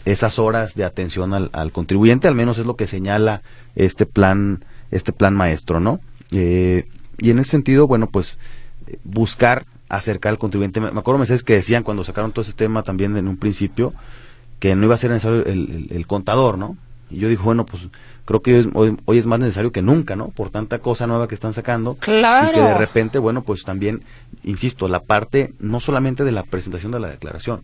esas horas de atención al, contribuyente, al menos es lo que señala este plan, este plan maestro, ¿no? Eh, y en ese sentido, bueno, pues buscar acercar al contribuyente. Me, acuerdo meses que decían cuando sacaron todo ese tema también en un principio que no iba a ser necesario el, contador, ¿no? Y yo digo, bueno, pues creo que hoy, hoy, es más necesario que nunca, ¿no? Por tanta cosa nueva que están sacando. Claro. Y que de repente, bueno, pues también, insisto, la parte no solamente de la presentación de la declaración,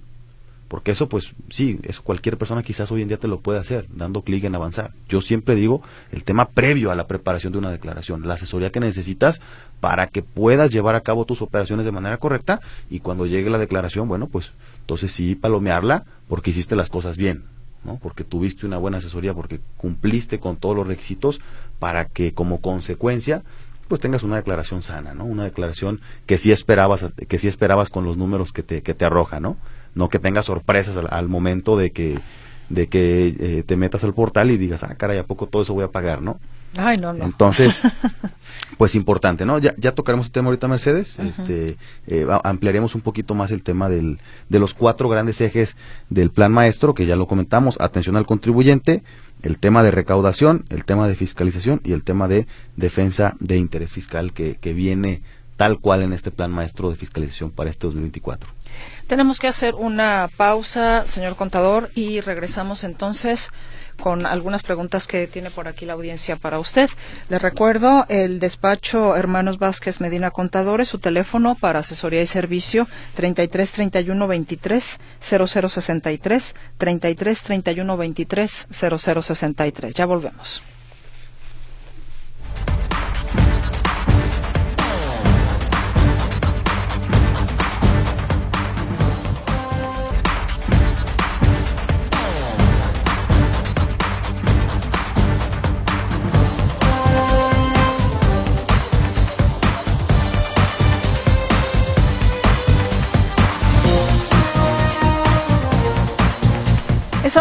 porque eso pues sí, es cualquier persona quizás hoy en día te lo puede hacer, dando clic en avanzar. Yo siempre digo el tema previo a la preparación de una declaración, la asesoría que necesitas para que puedas llevar a cabo tus operaciones de manera correcta y cuando llegue la declaración, bueno, pues entonces sí palomearla porque hiciste las cosas bien, ¿no? Porque tuviste una buena asesoría, porque cumpliste con todos los requisitos para que como consecuencia pues tengas una declaración sana, ¿no? Una declaración que sí esperabas que sí esperabas con los números que te que te arroja, ¿no? No que tengas sorpresas al, momento de que de que eh, te metas al portal y digas, ah, caray, ¿a poco todo eso voy a pagar, no? Ay, no, no. Entonces, <laughs> pues importante, ¿no? Ya, ya tocaremos el tema ahorita, Mercedes. este, eh, ampliaremos un poquito más el tema del, de los cuatro grandes ejes del plan maestro, que ya lo comentamos, atención al contribuyente, el tema de recaudación, el tema de fiscalización y el tema de defensa de interés fiscal que, que viene tal cual en este plan maestro de fiscalización para este 2024. Tenemos que hacer una pausa, señor contador, y regresamos entonces con algunas preguntas que tiene por aquí la audiencia para usted. Le recuerdo el despacho Hermanos Vázquez Medina Contadores, su teléfono para asesoría y servicio 33 31 23 0063 33 31 23 0063. Ya volvemos.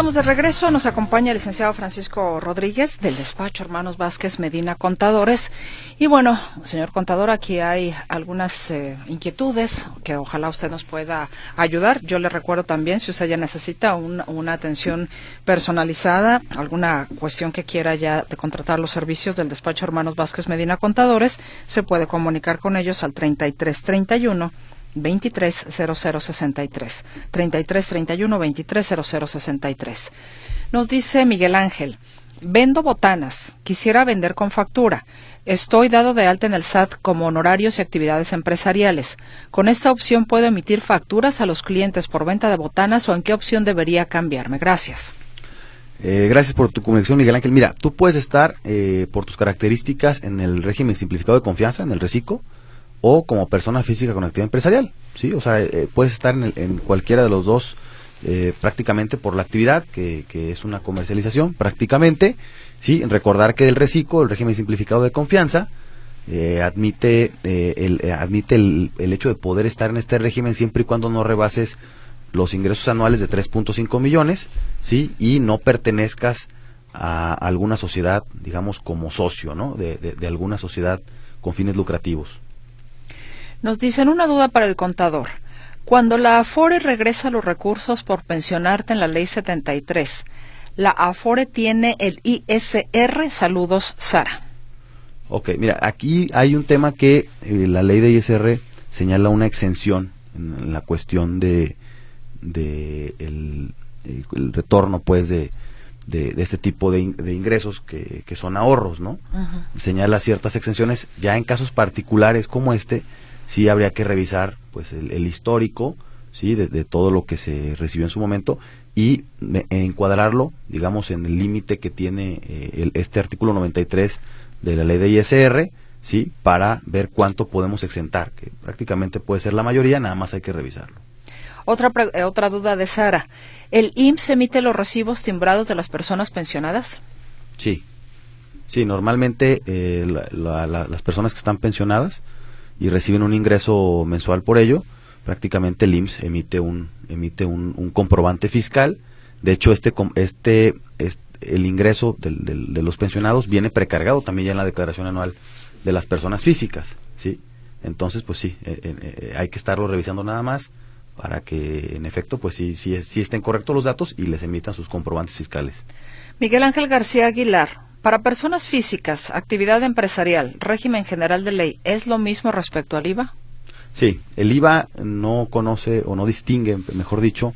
Estamos de regreso. Nos acompaña el licenciado Francisco Rodríguez del despacho Hermanos Vázquez Medina Contadores. Y bueno, señor contador, aquí hay algunas eh, inquietudes que ojalá usted nos pueda ayudar. Yo le recuerdo también, si usted ya necesita una atención personalizada, alguna cuestión que quiera ya de contratar los servicios del despacho Hermanos Vázquez Medina Contadores, se puede comunicar con ellos al 3331 230063. 3331 230063. Nos dice Miguel Ángel, vendo botanas, quisiera vender con factura. Estoy dado de alta en el SAT como honorarios y actividades empresariales. ¿Con esta opción puedo emitir facturas a los clientes por venta de botanas o en qué opción debería cambiarme? Gracias. Eh, gracias por tu conexión, Miguel Ángel. Mira, tú puedes estar eh, por tus características en el régimen simplificado de confianza, en el RECICO, o como persona física con actividad empresarial. ¿sí? O sea, eh, puedes estar en, cualquiera de los dos eh, prácticamente por la actividad, que, es una comercialización prácticamente. ¿sí? Recordar que el reciclo, el régimen simplificado de confianza, eh, admite, el, admite el, el, hecho de poder estar en este régimen siempre y cuando no rebases los ingresos anuales de 3.5 millones ¿sí? y no pertenezcas a alguna sociedad, digamos, como socio ¿no? de, de alguna sociedad con fines lucrativos. Nos dicen una duda para el contador. Cuando la AFORE regresa los recursos por pensionarte en la ley 73, la AFORE tiene el ISR. Saludos, Sara. Ok, mira, aquí hay un tema que eh, la ley de ISR señala una exención en, la cuestión de, de el, retorno, pues, de, de, este tipo de, ingresos que, que, son ahorros, ¿no? Señala ciertas exenciones, ya en casos particulares como este, sí habría que revisar pues el, histórico sí de, todo lo que se recibió en su momento y encuadrarlo digamos en el límite que tiene eh, este artículo 93 de la ley de ISR sí para ver cuánto podemos exentar que prácticamente puede ser la mayoría nada más hay que revisarlo. Otra eh, otra duda de Sara. El IMSS emite los recibos timbrados de las personas pensionadas sí. Sí normalmente eh, las personas que están pensionadas y reciben un ingreso mensual por ello, prácticamente el IMSS emite un emite un, comprobante fiscal. De hecho, este este, el ingreso de los pensionados viene precargado también ya en la declaración anual de las personas físicas, ¿sí? Entonces, pues sí, eh, eh, eh, hay que estarlo revisando nada más para que en efecto pues sí, sí, sí estén correctos los datos y les emitan sus comprobantes fiscales. Miguel Ángel García Aguilar, para personas físicas, actividad empresarial, régimen general de ley, ¿es lo mismo respecto al IVA? Sí, el IVA no conoce o no distingue, mejor dicho,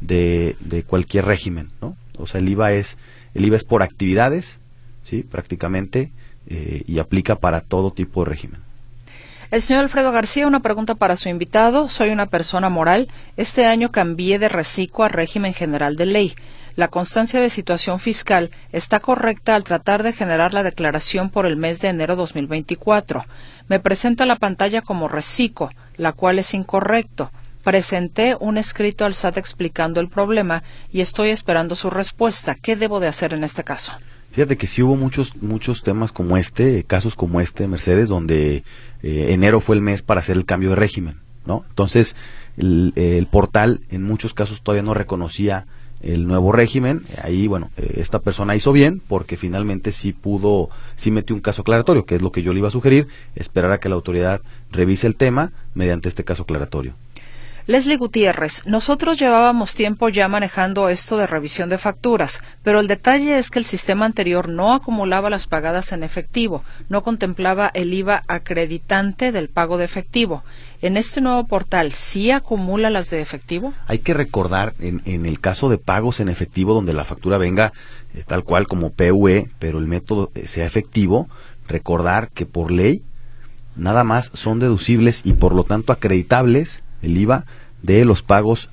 de, de cualquier régimen, ¿no? O sea, el IVA es el IVA es por actividades, sí, prácticamente eh, y aplica para todo tipo de régimen. El señor Alfredo García, una pregunta para su invitado. Soy una persona moral. Este año cambié de reciclo a régimen general de ley. La constancia de situación fiscal está correcta al tratar de generar la declaración por el mes de enero 2024. Me presenta la pantalla como reciclo, la cual es incorrecto. Presenté un escrito al SAT explicando el problema y estoy esperando su respuesta. ¿Qué debo de hacer en este caso? Fíjate que sí hubo muchos muchos temas como este, casos como este, Mercedes, donde eh, enero fue el mes para hacer el cambio de régimen, ¿no? Entonces, el, portal en muchos casos todavía no reconocía el nuevo régimen. Ahí, bueno, eh, esta persona hizo bien porque finalmente sí pudo, sí metió un caso aclaratorio, que es lo que yo le iba a sugerir, esperar a que la autoridad revise el tema mediante este caso aclaratorio. Leslie Gutiérrez, nosotros llevábamos tiempo ya manejando esto de revisión de facturas, pero el detalle es que el sistema anterior no acumulaba las pagadas en efectivo, no contemplaba el IVA acreditante del pago de efectivo. ¿En este nuevo portal sí acumula las de efectivo? Hay que recordar, en, en el caso de pagos en efectivo, donde la factura venga eh, tal cual como PUE, pero el método eh, sea efectivo, recordar que por ley nada más son deducibles y por lo tanto acreditables el IVA de los pagos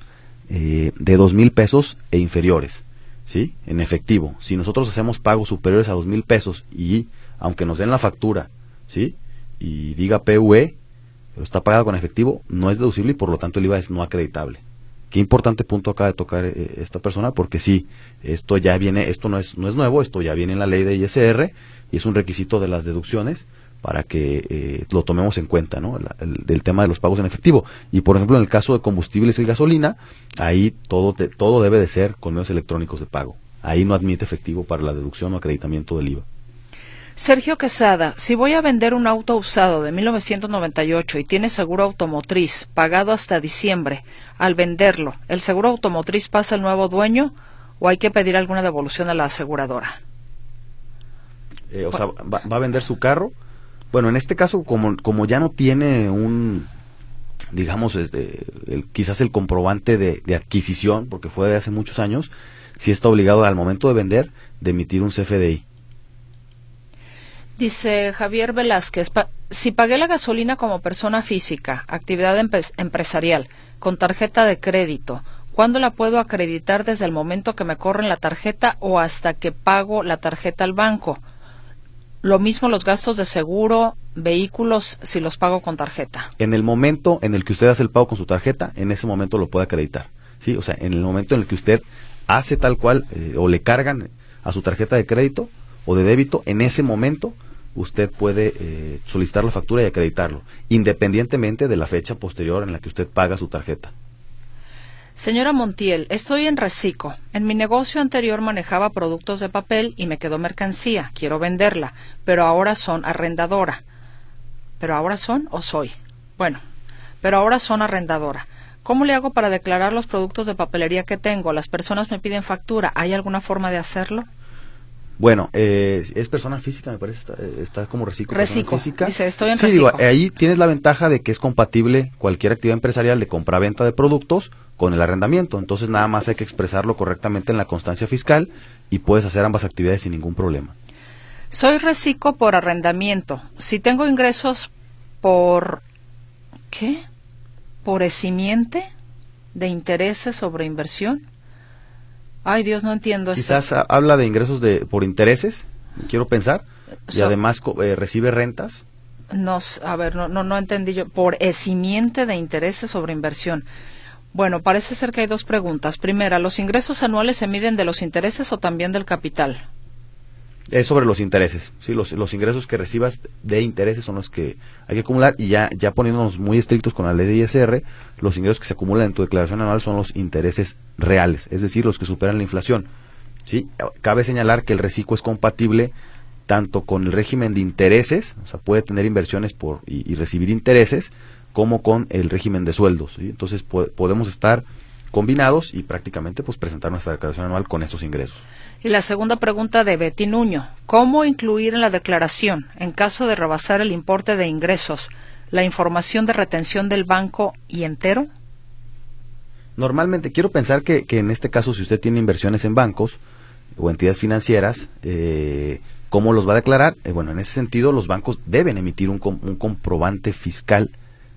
eh, de dos mil pesos e inferiores, ¿sí? En efectivo. Si nosotros hacemos pagos superiores a dos mil pesos y aunque nos den la factura, ¿sí? Y diga PUE, pero está pagado con efectivo, no es deducible y por lo tanto el IVA es no acreditable. Qué importante punto acaba de tocar eh, esta persona porque sí, esto ya viene, esto no es, no es nuevo, esto ya viene en la ley de ISR y es un requisito de las deducciones para que eh, lo tomemos en cuenta, ¿no? El, del tema de los pagos en efectivo. Y por ejemplo, en el caso de combustibles y gasolina, ahí todo, todo debe de ser con medios electrónicos de pago. Ahí no admite efectivo para la deducción o acreditamiento del IVA. Sergio Quesada, si voy a vender un auto usado de 1998 y tiene seguro automotriz pagado hasta diciembre, al venderlo, ¿el seguro automotriz pasa al nuevo dueño o hay que pedir alguna devolución a la aseguradora? Eh, o sea, va, a vender su carro, bueno, en este caso, como, como ya no tiene un, digamos, este, quizás el comprobante de, adquisición, porque fue de hace muchos años, sí está obligado al momento de vender de emitir un CFDI. Dice Javier Velázquez, si pagué la gasolina como persona física, actividad empresarial, con tarjeta de crédito, ¿cuándo la puedo acreditar desde el momento que me corren la tarjeta o hasta que pago la tarjeta al banco? Lo mismo los gastos de seguro, vehículos, si los pago con tarjeta. En el momento en el que usted hace el pago con su tarjeta, en ese momento lo puede acreditar. ¿sí? O sea, en el momento en el que usted hace tal cual eh, o le cargan a su tarjeta de crédito o de débito, en ese momento usted puede eh, solicitar la factura y acreditarlo, independientemente de la fecha posterior en la que usted paga su tarjeta. Señora Montiel, estoy en Recico. En mi negocio anterior manejaba productos de papel y me quedó mercancía. Quiero venderla, pero ahora son arrendadora. ¿Pero ahora son o soy? Bueno, pero ahora son arrendadora. ¿Cómo le hago para declarar los productos de papelería que tengo? Las personas me piden factura. ¿Hay alguna forma de hacerlo? Bueno, eh, es persona física, me parece, está, como reciclo. Reciclo, dice, estoy en sí, digo, ahí tienes la ventaja de que es compatible cualquier actividad empresarial de compra-venta de productos con el arrendamiento. Entonces nada más hay que expresarlo correctamente en la constancia fiscal y puedes hacer ambas actividades sin ningún problema. Soy reciclo por arrendamiento. Si tengo ingresos por... ¿qué? ¿Por esimiente de intereses sobre inversión? Ay, Dios, no entiendo. Quizás habla de ingresos de por intereses, quiero pensar, y además eh, recibe rentas. Nos, a ver, no, no, no entendí yo. Por esimiente de intereses sobre inversión. Bueno, parece ser que hay dos preguntas. Primera, ¿los ingresos anuales se miden de los intereses o también del capital? Es sobre los intereses, sí, los, los ingresos que recibas de intereses son los que hay que acumular y ya, ya poniéndonos muy estrictos con la ley de ISR, los ingresos que se acumulan en tu declaración anual son los intereses reales, es decir, los que superan la inflación. ¿sí? Cabe señalar que el reciclo es compatible tanto con el régimen de intereses, o sea, puede tener inversiones por, y, recibir intereses, como con el régimen de sueldos. Entonces podemos estar combinados y prácticamente pues presentar nuestra declaración anual con estos ingresos. Y la segunda pregunta de Betty Nuño, ¿cómo incluir en la declaración, en caso de rebasar el importe de ingresos, la información de retención del banco y entero? Normalmente, quiero pensar que, en este caso, si usted tiene inversiones en bancos o entidades financieras, eh, ¿cómo los va a declarar? Eh, bueno, en ese sentido, los bancos deben emitir un, un comprobante fiscal,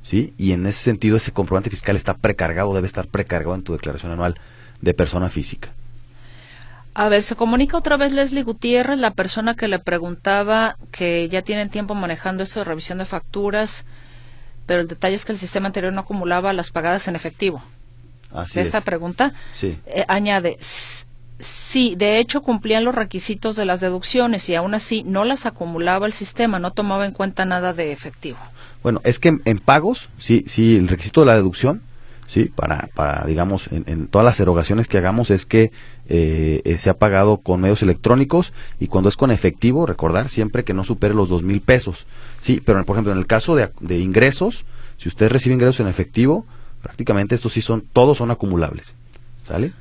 ¿sí? Y en ese sentido, ese comprobante fiscal está precargado, debe estar precargado en tu declaración anual de persona física. A ver, se comunica otra vez Leslie Gutiérrez, la persona que le preguntaba que ya tienen tiempo manejando eso de revisión de facturas, pero el detalle es que el sistema anterior no acumulaba las pagadas en efectivo de esta pregunta, eh, añade, sí, de hecho cumplían los requisitos de las deducciones y aún así no las acumulaba el sistema, no tomaba en cuenta nada de efectivo. Bueno, es que en, pagos, sí, sí, el requisito de la deducción, sí, para, para digamos, en, todas las erogaciones que hagamos es que eh, eh, se ha pagado con medios electrónicos y cuando es con efectivo, recordar siempre que no supere los dos mil pesos, sí, pero por ejemplo en el caso de, de ingresos, si usted recibe ingresos en efectivo, prácticamente estos sí son, todos son acumulables. ¿Sale?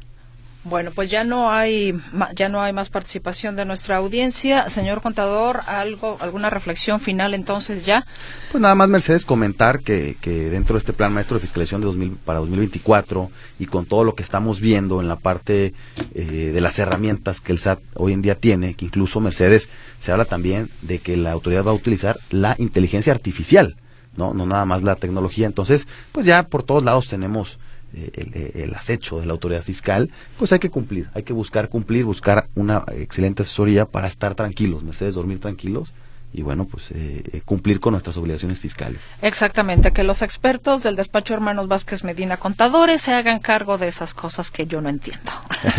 Bueno, pues ya no hay ya no hay más participación de nuestra audiencia, señor contador, algo alguna reflexión final entonces ya. Pues nada más Mercedes comentar que, que dentro de este plan maestro de fiscalización de 2000 para 2024 y con todo lo que estamos viendo en la parte eh, de las herramientas que el SAT hoy en día tiene, que incluso Mercedes se habla también de que la autoridad va a utilizar la inteligencia artificial no, no nada más la tecnología. Entonces, pues ya por todos lados tenemos eh, eh, el, acecho de la autoridad fiscal, pues hay que cumplir, hay que buscar cumplir, buscar una excelente asesoría para estar tranquilos, Mercedes, dormir tranquilos y bueno, pues eh, cumplir con nuestras obligaciones fiscales. Exactamente, que los expertos del despacho Hermanos Vázquez Medina Contadores se hagan cargo de esas cosas que yo no entiendo.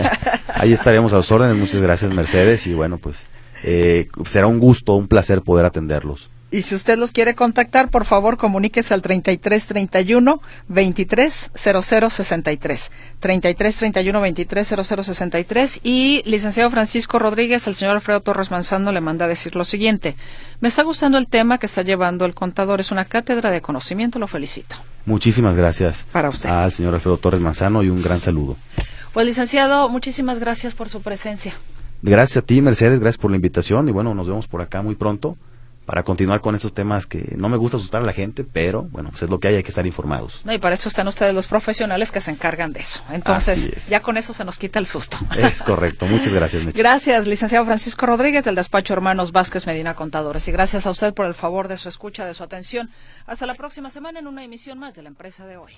<laughs> Ahí estaremos a los órdenes, muchas gracias Mercedes y bueno, pues será un gusto, un placer poder atenderlos. Y si usted los quiere contactar, por favor, comuníquese al 3331 230063. 3331 230063. Y licenciado Francisco Rodríguez, el señor Alfredo Torres Manzano le manda a decir lo siguiente. Me está gustando el tema que está llevando el contador. Es una cátedra de conocimiento. Lo felicito. Muchísimas gracias. Para usted. Al señor Alfredo Torres Manzano y un gran saludo. Pues, licenciado, muchísimas gracias por su presencia. Gracias a ti, Mercedes. Gracias por la invitación. Y bueno, nos vemos por acá muy pronto para continuar con esos temas que no me gusta asustar a la gente, pero bueno, pues es lo que hay, hay que estar informados. No, y para eso están ustedes los profesionales que se encargan de eso. Entonces, ya con eso se nos quita el susto. Es correcto. Muchas gracias, Gracias, licenciado Francisco Rodríguez del despacho Hermanos Vázquez Medina Contadores. Y gracias a usted por el favor de su escucha, de su atención. Hasta la próxima semana en una emisión más de la empresa de hoy.